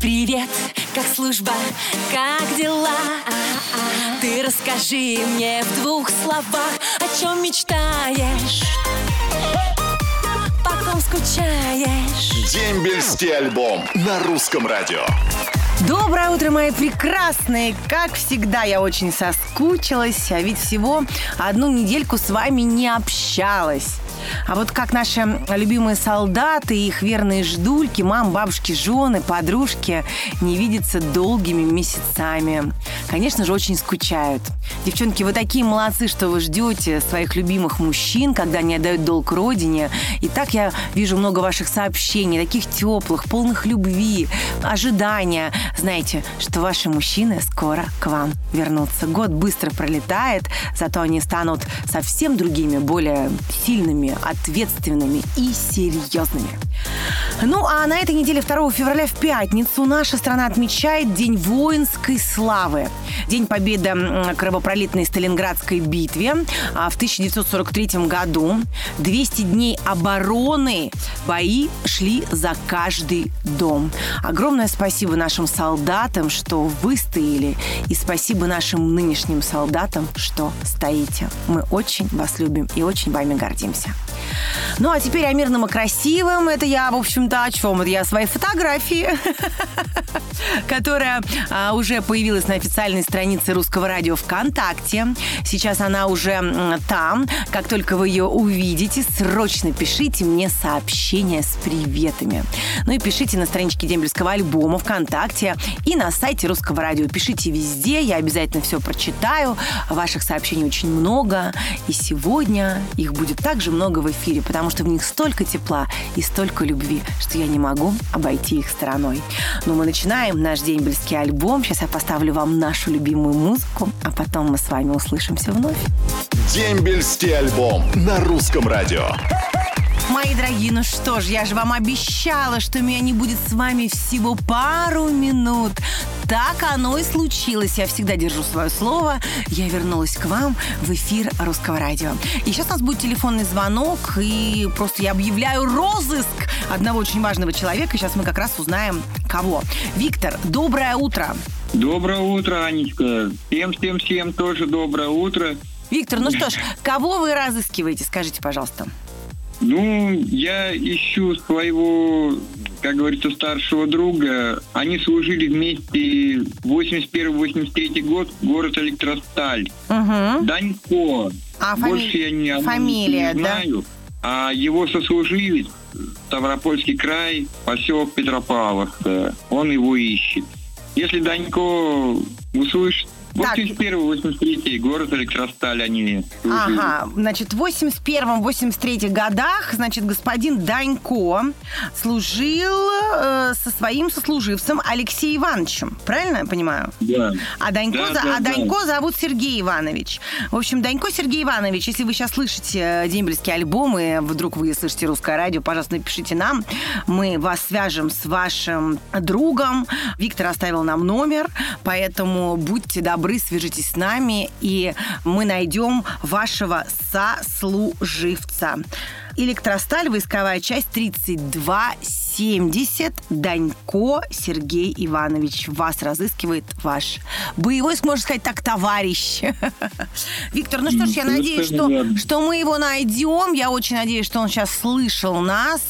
Привет, как служба, как дела? Ты расскажи мне в двух словах, о чем мечтаешь, по ком скучаешь. Дембельский альбом на русском радио. Доброе утро, мои прекрасные! Как всегда, я очень соскучилась, а ведь всего одну недельку с вами не общалась. А вот как наши любимые солдаты и их верные ждульки, мам, бабушки, жены, подружки не видятся долгими месяцами. Конечно же, очень скучают. Девчонки, вы такие молодцы, что вы ждете своих любимых мужчин, когда они отдают долг родине. И так я вижу много ваших сообщений, таких теплых, полных любви, ожидания. Знаете, что ваши мужчины скоро к вам вернутся. Год быстро пролетает, зато они станут совсем другими, более сильными, ответственными и серьезными. Ну, а на этой неделе 2 февраля в пятницу наша страна отмечает День воинской славы. День победы в кровопролитной Сталинградской битве а в 1943 году. 200 дней обороны. Бои шли за каждый дом. Огромное спасибо нашим солдатам, что выстояли. И спасибо нашим нынешним солдатам, что стоите. Мы очень вас любим и очень вами гордимся. Ну, а теперь о мирном и красивом. Это я, в общем-то, о чем? Это я о своей фотографии, которая а, уже появилась на официальной странице Русского радио ВКонтакте. Сейчас она уже там. Как только вы ее увидите, срочно пишите мне сообщения с приветами. Ну и пишите на страничке Дембельского альбома ВКонтакте и на сайте Русского радио. Пишите везде, я обязательно все прочитаю. Ваших сообщений очень много. И сегодня их будет также много в эфире, потому что в них столько тепла и столько любви, что я не могу обойти их стороной. Но мы начинаем наш дембельский альбом. Сейчас я поставлю вам нашу любимую музыку, а потом мы с вами услышимся вновь. Дембельский альбом на русском радио. Мои дорогие, ну что ж, я же вам обещала, что меня не будет с вами всего пару минут. Так оно и случилось. Я всегда держу свое слово. Я вернулась к вам в эфир Русского радио. И сейчас у нас будет телефонный звонок, и просто я объявляю розыск одного очень важного человека. Сейчас мы как раз узнаем, кого. Виктор, доброе утро. Доброе утро, Анечка. Всем-всем-всем тоже доброе утро. Виктор, ну что ж, кого вы разыскиваете, скажите, пожалуйста. Ну, я ищу своего, как говорится, старшего друга. Они служили вместе 81-83 год, город Электросталь. Угу. Данько. А Больше фами- я одного фамилия, не да? знаю. А его сослуживец, Ставропольский край, поселок Петропавловская. Он его ищет. Если Данько услышит. 81-83 город Электросталь они. Ага, значит, в 81-83 годах, значит, господин Данько служил э, со своим сослуживцем Алексеем Ивановичем. Правильно я понимаю? Да. А Данько, Да, за- да, а да. Данько зовут Сергей Иванович. В общем, Данько Сергей Иванович, если вы сейчас слышите э, дембельские альбомы, вдруг вы слышите русское радио, пожалуйста, напишите нам. Мы вас свяжем с вашим другом. Виктор оставил нам номер, поэтому будьте добры, свяжитесь с нами, и мы найдем вашего сослуживца. Электросталь, войсковая часть 3270, Данько Сергей Иванович. Вас разыскивает ваш боевой, можно сказать так, товарищ. Виктор, ну что ж, я Ну, надеюсь, что, что мы его найдем. Я очень надеюсь, что он сейчас слышал нас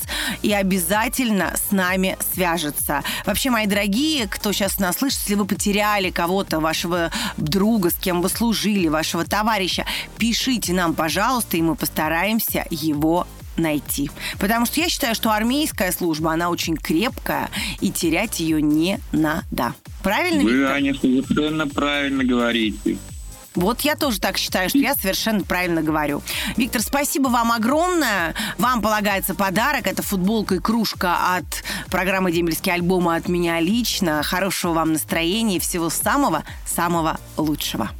и обязательно с нами свяжется. Вообще, мои дорогие, кто сейчас нас слышит, если вы потеряли кого-то, вашего друга, с кем вы служили, вашего товарища, пишите нам, пожалуйста, и мы постараемся его найти. Потому что я считаю, что армейская служба, она очень крепкая, и терять ее не надо. Правильно, Вы, Виктор? Аня, совершенно правильно говорите. Вот я тоже так считаю, что я совершенно правильно говорю. Виктор, спасибо вам огромное. Вам полагается подарок. Это футболка и кружка от программы «Дембельский альбом» от меня лично. Хорошего вам настроения и всего самого-самого лучшего.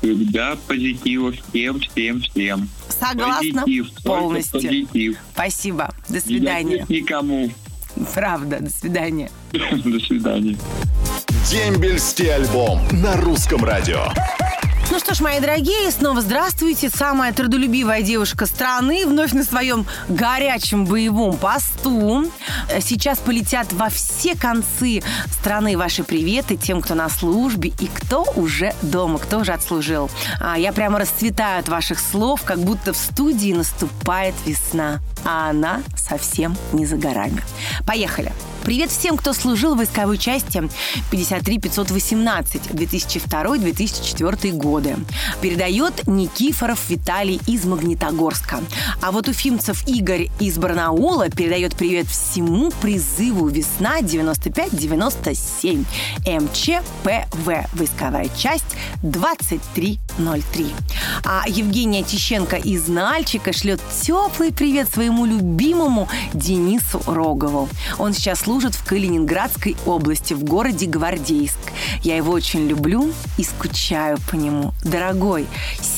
Всегда позитива всем, всем, всем. Согласна Позитив, полностью. позитив. Спасибо. До Не свидания. дает никому. Правда, до свидания. До свидания. Дембельский альбом на русском радио. Ну что ж, мои дорогие, снова здравствуйте. Самая трудолюбивая девушка страны вновь на своем горячем боевом посту. Сейчас полетят во все концы страны ваши приветы тем, кто на службе и кто уже дома, кто уже отслужил. А я прямо расцветаю от ваших слов, как будто в студии наступает весна. А она совсем не за горами. Поехали. Привет всем, кто служил в войсковой части 53 518 2002-2004 годы. Передает Никифоров Виталий из Магнитогорска. А вот уфимцев Игорь из Барнаула передает привет всему призыву «Весна 95-97» МЧПВ. Войсковая часть 2303. А Евгения Тищенко из Нальчика шлет теплый привет своему любимому Денису Рогову. Он сейчас служит в Калининградской области, в городе Гвардейск. Я его очень люблю и скучаю по нему. Дорогой,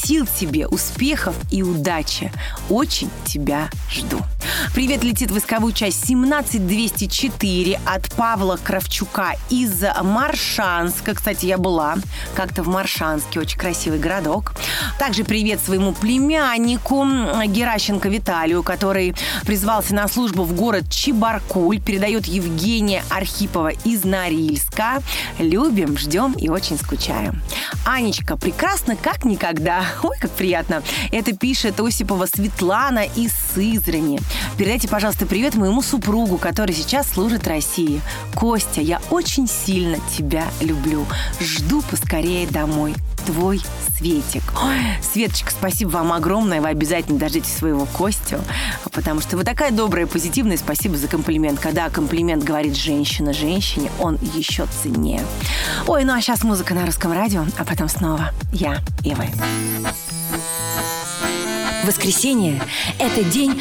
сил тебе, успехов и удачи. Очень тебя жду. Привет летит войсковую часть 17204 от Павла Кравчука из Маршанска. Кстати, я была как-то в Маршанске, очень красивый городок. Также привет своему племяннику Геращенко Виталию, который призвался на службу в город Чебаркуль. Передает Евгения Архипова из Норильска. Любим, ждем и очень скучаем. Анечка, прекрасно как никогда. Ой, как приятно. Это пишет Осипова Светлана из Сызрани. Передайте, пожалуйста, привет моему супругу, который сейчас служит России. Костя, я очень сильно тебя люблю. Жду поскорее домой. Твой Светик. Ой, Светочка, спасибо вам огромное. Вы обязательно дождитесь своего Костю, потому что вы такая добрая, позитивная. Спасибо за комплимент. Когда комплимент говорит женщина женщине, он еще ценнее. Ой, ну а сейчас музыка на русском радио, а потом снова я и вы. Воскресенье – это день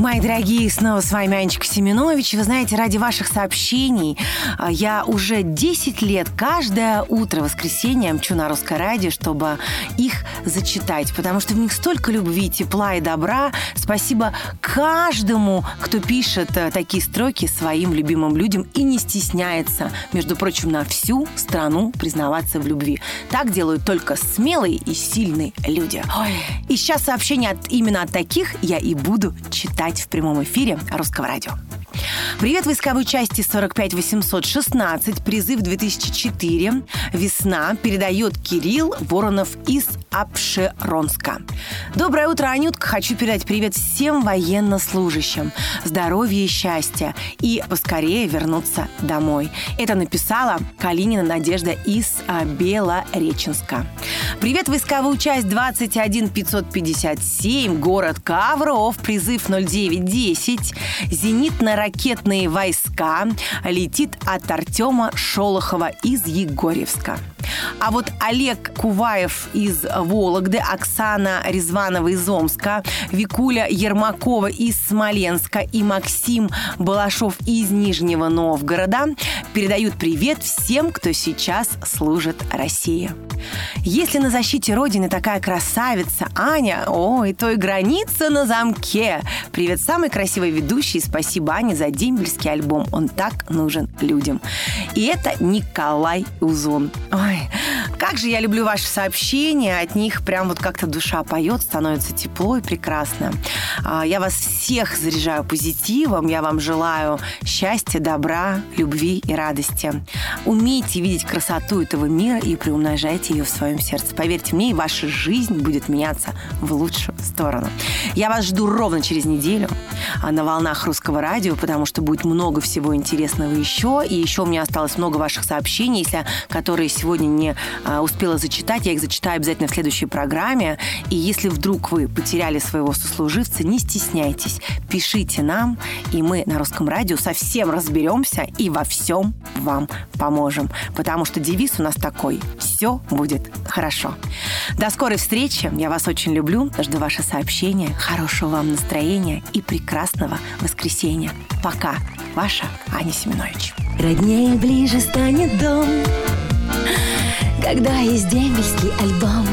Мои дорогие, снова с вами Анечка Семенович. Вы знаете, ради ваших сообщений а, я уже 10 лет каждое утро воскресенье мчу на русское радио, чтобы их зачитать, потому что в них столько любви, тепла и добра. Спасибо каждому, кто пишет э, такие строки своим любимым людям и не стесняется, между прочим, на всю страну признаваться в любви. Так делают только смелые и сильные люди. Ой. И сейчас сообщения от, именно от таких я и буду читать в прямом эфире Русского радио. Привет войсковой части 45 816, призыв 2004, весна, передает Кирилл Воронов из Апшеронска. Доброе утро, Анютка. Хочу передать привет всем военнослужащим. Здоровья и счастья. И поскорее вернуться домой. Это написала Калинина Надежда из а, Белореченска. Привет, войсковую часть 21 557, город Кавров, призыв 0910, зенитно-ракетные войска, летит от Артема Шолохова из Егорьевска. А вот Олег Куваев из Вологды, Оксана Резванова из Омска, Викуля Ермакова из Смоленска и Максим Балашов из Нижнего Новгорода передают привет всем, кто сейчас служит России. Если на защите Родины такая красавица Аня, ой, то и граница на замке. Привет самой красивой ведущей. Спасибо, Ане, за дембельский альбом. Он так нужен людям. И это Николай Узун. Ой, Ay, как же я люблю ваши сообщения. От них прям вот как-то душа поет, становится тепло и прекрасно. А, я вас всех заряжаю позитивом. Я вам желаю счастья, добра, любви и радости. Умейте видеть красоту этого мира и приумножайте ее в своем сердце. Поверьте мне, и ваша жизнь будет меняться в лучшую сторону. Я вас жду ровно через неделю а, на волнах русского радио, потому что будет много всего интересного еще. И еще у меня осталось много ваших сообщений, если, которые сегодня не а, успела зачитать. Я их зачитаю обязательно в следующей программе. И если вдруг вы потеряли своего сослуживца, не стесняйтесь. Пишите нам, и мы на русском радио совсем разберемся и во всем вам поможем. Потому что девиз у нас такой «Все будет хорошо». До скорой встречи. Я вас очень люблю. Жду ваше сообщение. Хорошего вам настроения и прекрасного воскресенья. Пока. Ваша Аня Семенович. Роднее ближе станет дом, когда есть дембельский альбом.